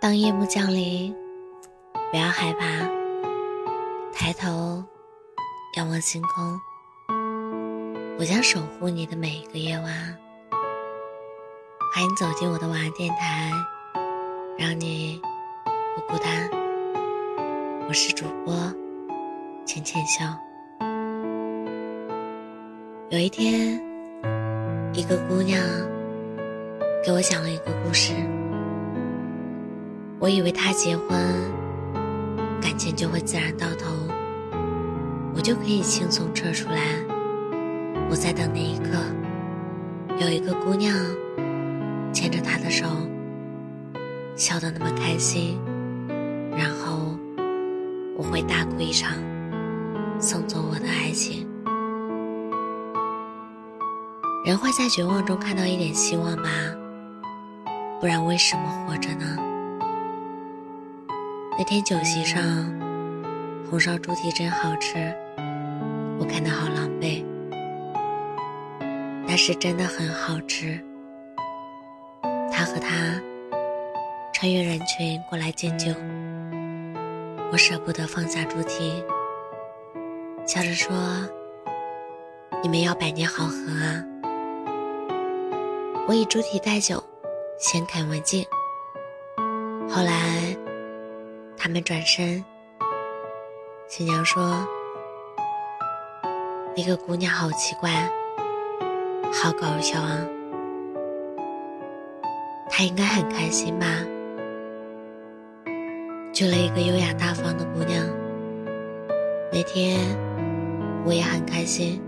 当夜幕降临，不要害怕，抬头仰望星空，我将守护你的每一个夜晚。欢迎走进我的晚安电台，让你不孤单。我是主播浅浅笑。有一天，一个姑娘给我讲了一个故事。我以为他结婚，感情就会自然到头，我就可以轻松撤出来。我在等那一刻，有一个姑娘牵着他的手，笑得那么开心，然后我会大哭一场，送走我的爱情。人会在绝望中看到一点希望吧，不然为什么活着呢？那天酒席上，红烧猪蹄真好吃，我看得好狼狈。但是真的很好吃。他和他穿越人群过来敬酒，我舍不得放下猪蹄，笑着说：“你们要百年好合啊！”我以猪蹄代酒，先看为敬。后来。他们转身，新娘说：“那个姑娘好奇怪，好搞笑啊！她应该很开心吧？娶了一个优雅大方的姑娘。那天我也很开心，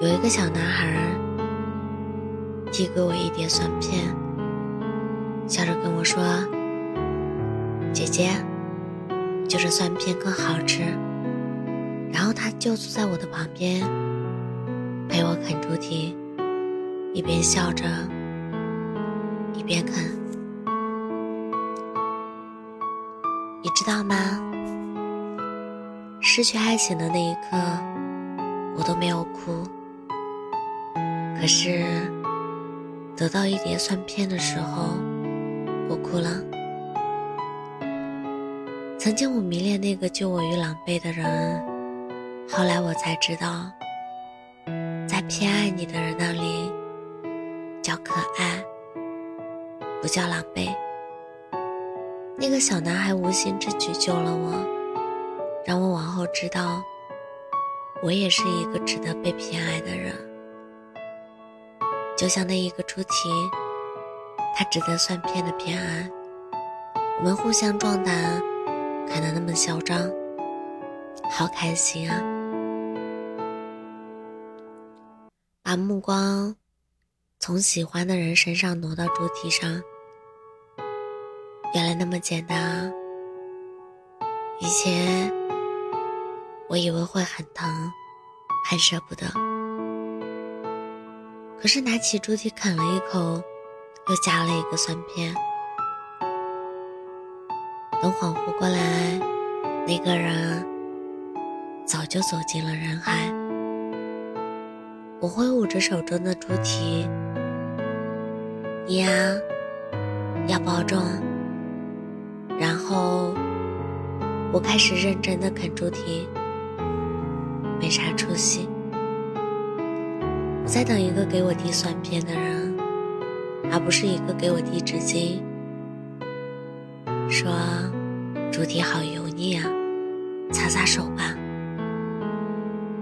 有一个小男孩递给我一碟蒜片，笑着跟我说。”姐姐，就这蒜片更好吃。然后他就坐在我的旁边，陪我啃猪蹄，一边笑着，一边啃。你知道吗？失去爱情的那一刻，我都没有哭。可是得到一碟蒜片的时候，我哭了。曾经我迷恋那个救我于狼狈的人，后来我才知道，在偏爱你的人那里，叫可爱，不叫狼狈。那个小男孩无心之举救了我，让我往后知道，我也是一个值得被偏爱的人。就像那一个猪蹄，他值得算片的偏爱，我们互相壮胆。看得那么嚣张，好开心啊！把目光从喜欢的人身上挪到猪蹄上，原来那么简单啊！以前我以为会很疼，很舍不得，可是拿起猪蹄啃了一口，又加了一个蒜片。等恍惚过来，那个人早就走进了人海。我挥舞着手中的猪蹄，你呀要保重。然后我开始认真的啃猪蹄，没啥出息。我在等一个给我递蒜片的人，而不是一个给我递纸巾。说：“猪蹄好油腻啊，擦擦手吧。”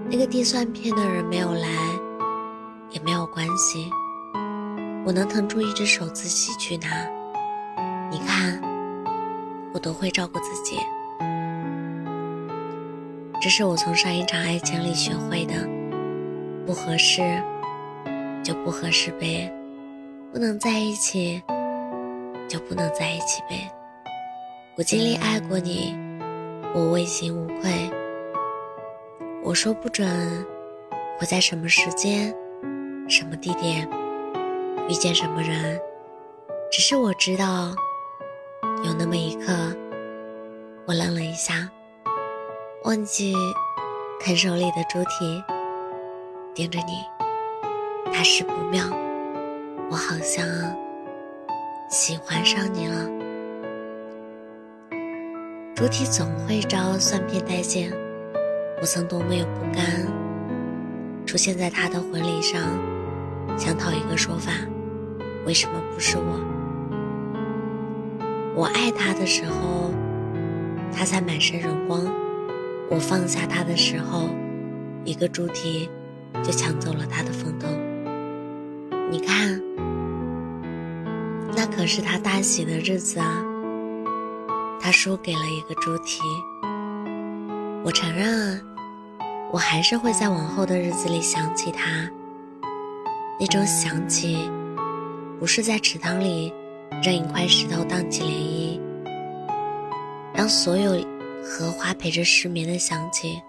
那个递蒜片的人没有来，也没有关系，我能腾出一只手自己去拿。你看，我都会照顾自己。这是我从上一场爱情里学会的：不合适就不合适呗，不能在一起就不能在一起呗。我尽力爱过你，我问心无愧。我说不准我在什么时间、什么地点遇见什么人，只是我知道，有那么一刻，我愣了一下，忘记啃手里的猪蹄，盯着你，大事不妙，我好像喜欢上你了。主体总会招算骗待见。我曾多么有不甘，出现在他的婚礼上，想讨一个说法：为什么不是我？我爱他的时候，他才满身荣光；我放下他的时候，一个猪蹄就抢走了他的风头。你看，那可是他大喜的日子啊！他输给了一个猪蹄。我承认，我还是会在往后的日子里想起他。那种想起，不是在池塘里扔一块石头荡起涟漪，让所有荷花陪着失眠的想起，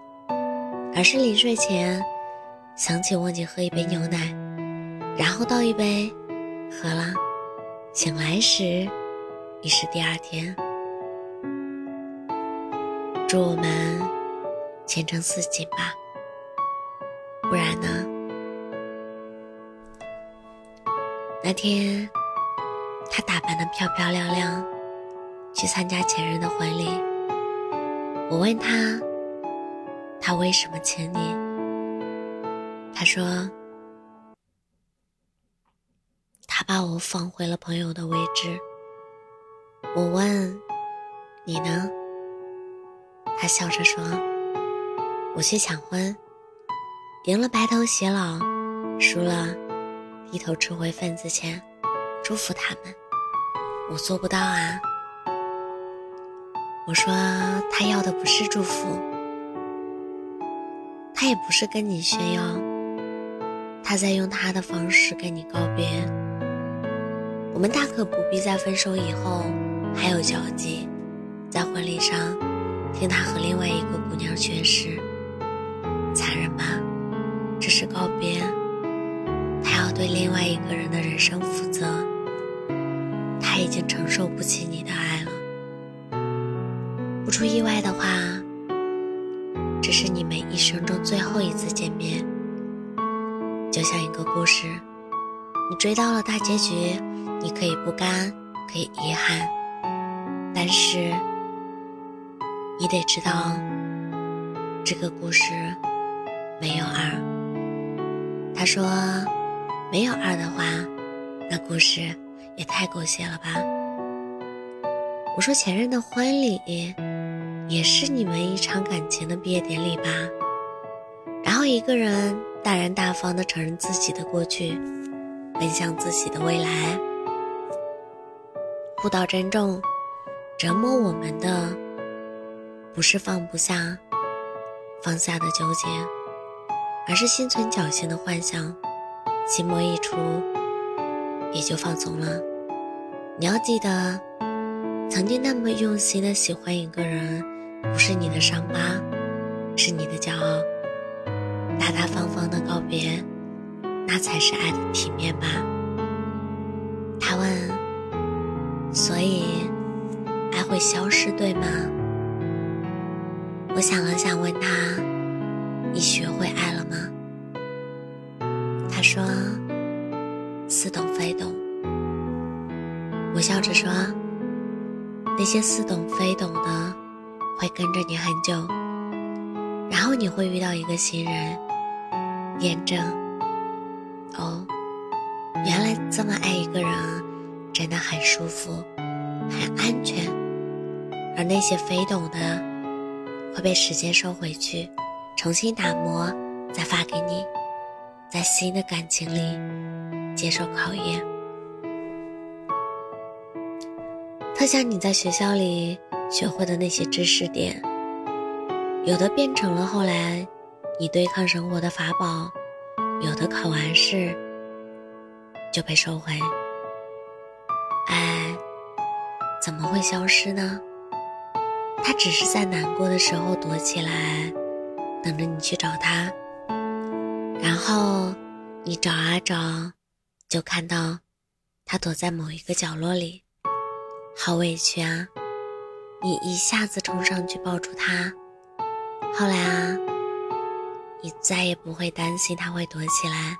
而是临睡前想起忘记喝一杯牛奶，然后倒一杯，喝了，醒来时已是第二天。祝我们前程似锦吧，不然呢？那天，他打扮的漂漂亮亮，去参加前任的婚礼。我问他，他为什么请你？他说，他把我放回了朋友的位置。我问，你呢？他笑着说：“我去抢婚，赢了白头偕老，输了低头吃回份子钱，祝福他们。我做不到啊。”我说：“他要的不是祝福，他也不是跟你炫耀，他在用他的方式跟你告别。我们大可不必在分手以后还有交集，在婚礼上。”听他和另外一个姑娘宣誓，残忍吧？这是告别，他要对另外一个人的人生负责。他已经承受不起你的爱了。不出意外的话，这是你们一生中最后一次见面。就像一个故事，你追到了大结局，你可以不甘，可以遗憾，但是。你得知道，这个故事没有二。他说，没有二的话，那故事也太狗血了吧。我说，前任的婚礼也是你们一场感情的毕业典礼吧。然后一个人大然大方的承认自己的过去，奔向自己的未来。不到珍重，折磨我们的。不是放不下、放下的纠结，而是心存侥幸的幻想，寂寞一出，也就放纵了。你要记得，曾经那么用心的喜欢一个人，不是你的伤疤，是你的骄傲。大大方方的告别，那才是爱的体面吧。他问：所以，爱会消失，对吗？我想了想，问他：“你学会爱了吗？”他说：“似懂非懂。”我笑着说：“那些似懂非懂的，会跟着你很久，然后你会遇到一个新人，验证。哦，原来这么爱一个人，真的很舒服，很安全。而那些非懂的。”会被时间收回去，重新打磨，再发给你，在新的感情里接受考验。特像你在学校里学会的那些知识点，有的变成了后来你对抗生活的法宝，有的考完试就被收回。爱怎么会消失呢？他只是在难过的时候躲起来，等着你去找他。然后你找啊找，就看到他躲在某一个角落里，好委屈啊！你一下子冲上去抱住他。后来啊，你再也不会担心他会躲起来，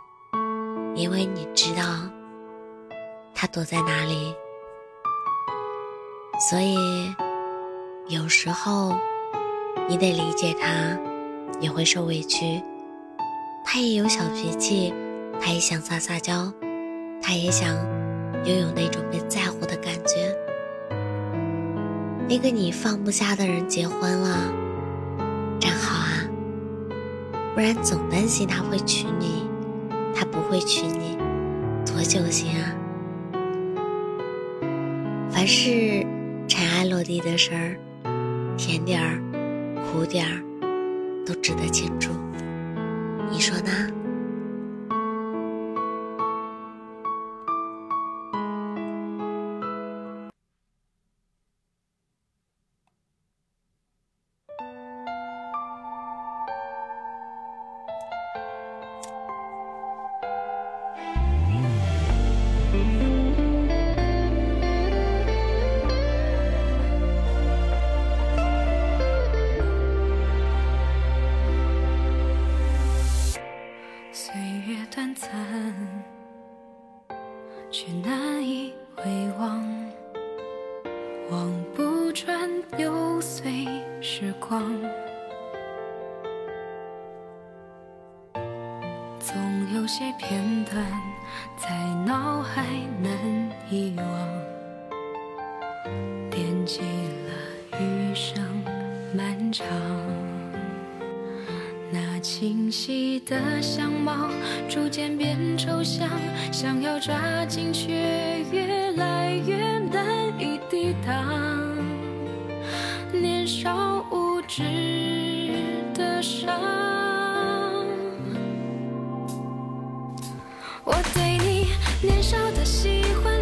因为你知道他躲在哪里。所以。有时候你得理解他，也会受委屈。他也有小脾气，他也想撒撒娇，他也想拥有那种被在乎的感觉。那个你放不下的人结婚了，真好啊，不然总担心他会娶你，他不会娶你，多揪心啊！凡是尘埃落地的事儿，甜点儿、苦点儿，都值得庆祝。你说呢？却难以回望，望不穿又随时光，总有些片段在脑海难遗忘，惦记了余生漫长。清晰的相貌逐渐变抽象，想要抓紧却越来越难以抵挡。年少无知的伤，我对你年少的喜欢，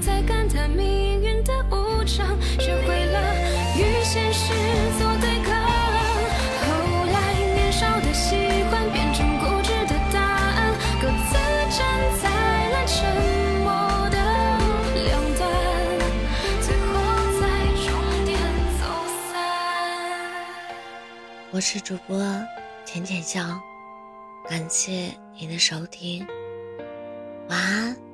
再感叹命运的无常，学会了与现实做对抗。后来年少的喜欢变成固执的答案，各自站在了沉默的两端，最后在终点走散。我是主播浅浅笑。感谢您的收听，晚安。